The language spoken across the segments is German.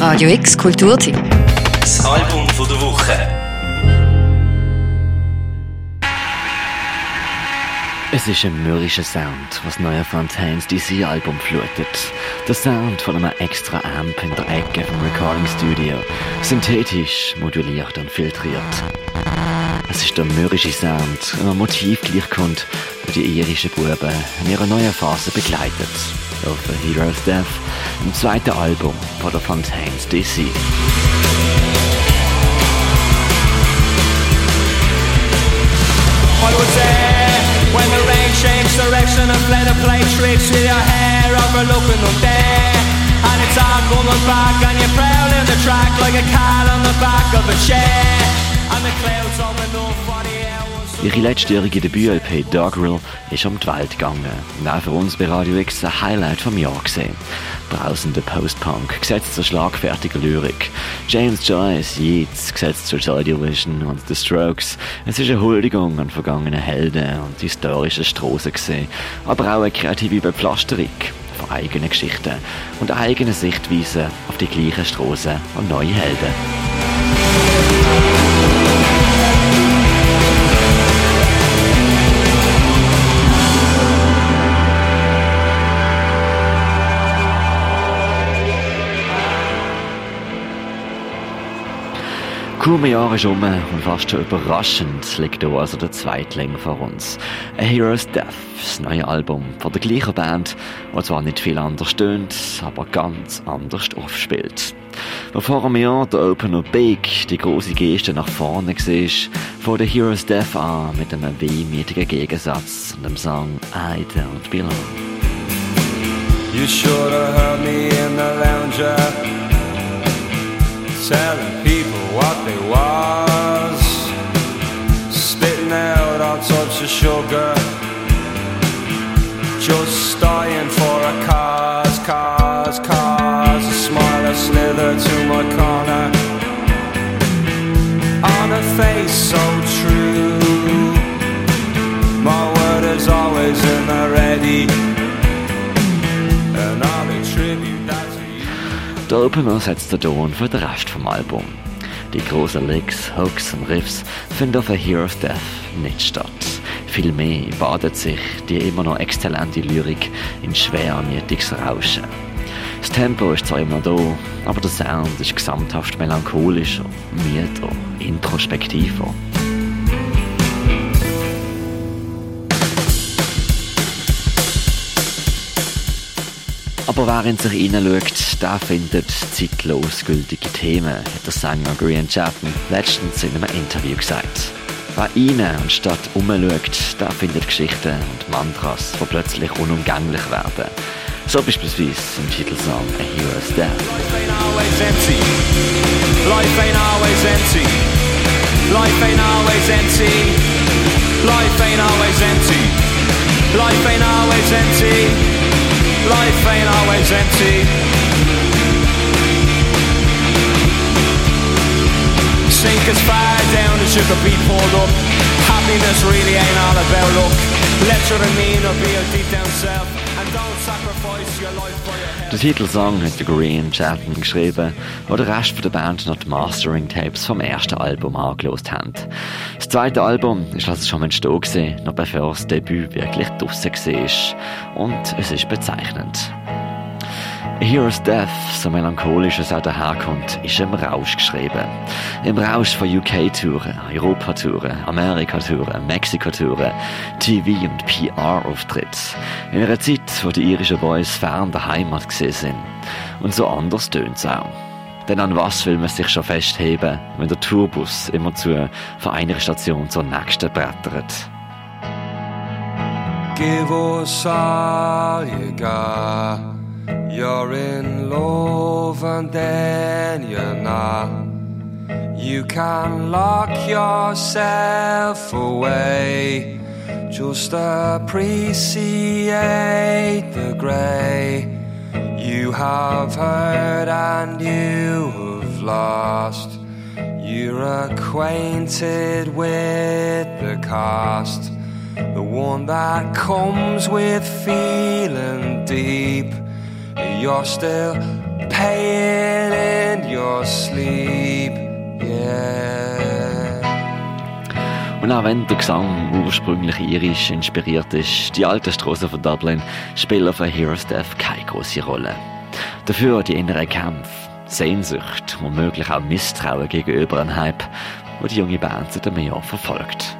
Radio X Kulturteam. Das Album von der Woche. Es ist ein mürrischer Sound, was neue Fontaines DC-Album flutet. Der Sound von einem extra Amp in der Ecke vom Recording Studio. Synthetisch, moduliert und filtriert. Es ist der mürrische Sound, ein Motiv gleichkommt, das die irischen Buben in ihrer neuen Phase begleitet. Auf A Hero's Death, im zweiten Album von der Fontaines DC. I was there when the rain changed direction and fled a play tricks with your hair overlooking them there. And it's all coming back and you're prowling the track like a cat on the back of a chair. And the clouds the hours. Ihre letztjährige Debüt-LP Doggerel ist um die Welt gegangen und auch für uns bei Radio X ein Highlight vom Jahr gesehen. Brausender Post-Punk, gesetzt zur schlagfertiger Lyrik. James Joyce, Yeats, gesetzt zur Joy Vision und The Strokes. Es ist eine Huldigung an vergangene Helden und historische Strassen gesehen, aber auch eine kreative Bepflasterung von eigenen Geschichten und eigenen Sichtweisen auf die gleichen Strassen und neue Helden. Kaum ein Jahr ist um und fast schon überraschend liegt hier also der Zweitling vor uns. A Hero's Death, das neue Album von der gleichen Band, die zwar nicht viel anders tönt, aber ganz anders aufspielt. Wo vor einem Jahr der Opener Big die große Geste nach vorne war, von der Hero's Death an mit einem wehmütigen Gegensatz und dem Song I Don't Belong. You have heard me in the lounger Telling people what they was. Spitting out all types of sugar. Just dying for a cause, cause, cause. A smile a slither to my corner. On a face so Opener setzt den Ton für den Rest vom Album. Die großen Licks, Hooks und Riffs finden auf A Hero's Death nicht statt. Vielmehr badet sich die immer noch exzellente Lyrik in schwermütiges Rauschen. Das Tempo ist zwar immer da, aber der Sound ist gesamthaft melancholischer, müder, introspektiver. Aber in sich hineinschaut, der findet zeitlos gültige Themen, hat der Sänger Grian Chapman letztens in einem Interview gesagt. Wer rein und statt umschaut, der findet Geschichten und Mantras, die plötzlich unumgänglich werden. So beispielsweise im Titelsong A Hero's Death. Life ain't always empty. Life ain't always empty. Life ain't always empty. Life ain't always empty. Life ain't always empty. Life ain't always empty. Sink as far down as you could be pulled up. Happiness really ain't all about luck. Let your demeanor be your deep down self. Der Titelsong hat der Green Chapman geschrieben, wo der Rest der Band noch die Mastering-Tapes vom ersten Album angelost haben. Das zweite Album ist also schon entstanden, gewesen, noch bevor das Debüt wirklich draussen war. Und es ist bezeichnend. A Hero's Death, so melancholisch es auch daherkommt, ist im Rausch geschrieben. Im Rausch von UK-Touren, Europa-Touren, Amerika-Touren, Mexiko-Touren, TV- und PR-Auftritt. In einer Zeit, wo die irischen Boys fern der Heimat gesehen sind. Und so anders tönt's auch. Denn an was will man sich schon festheben, wenn der Tourbus immer zu von einer Station zur nächsten brettert? Give us all you got. You're in love and then you're not. You can lock yourself away. Just appreciate the grey. You have heard and you have lost. You're acquainted with the cost. The one that comes with feeling deep. You're still paying in your sleep, yeah. Und auch wenn der Gesang ursprünglich irisch inspiriert ist, die alten Straßen von Dublin spielen für Heroes Death keine große Rolle. Dafür die inneren Kämpfe, Sehnsucht womöglich auch Misstrauen gegenüber einem Hype, wo die junge Band seit einem Jahr verfolgt.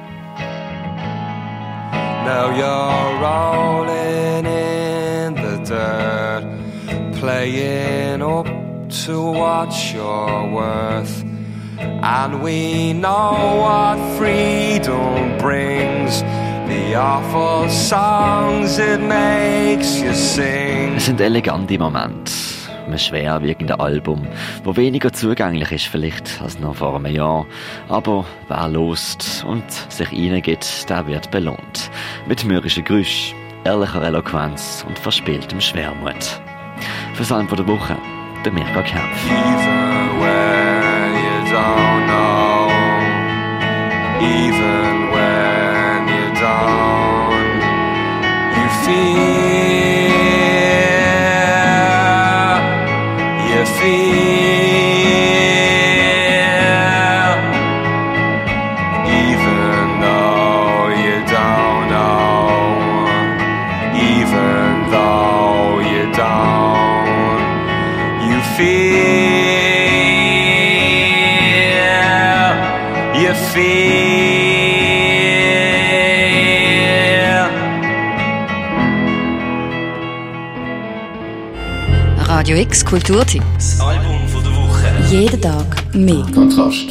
Now you're rolling in playing up to what you're worth. And we know what freedom brings. The awful songs it makes you sing. Es sind elegante Momente. Ein schwerwiegender Album, wo weniger zugänglich ist vielleicht als noch vor einem Jahr. Aber wer lost und sich reingeht, der wird belohnt. Mit mürrischen Geräusch, ehrlicher Eloquenz und verspieltem Schwermut. Für Salm der Woche, der Mirka Kempf. Even Radio X Kulturtipp. Das Album von der Woche. Jeden Tag mehr. Kontrast.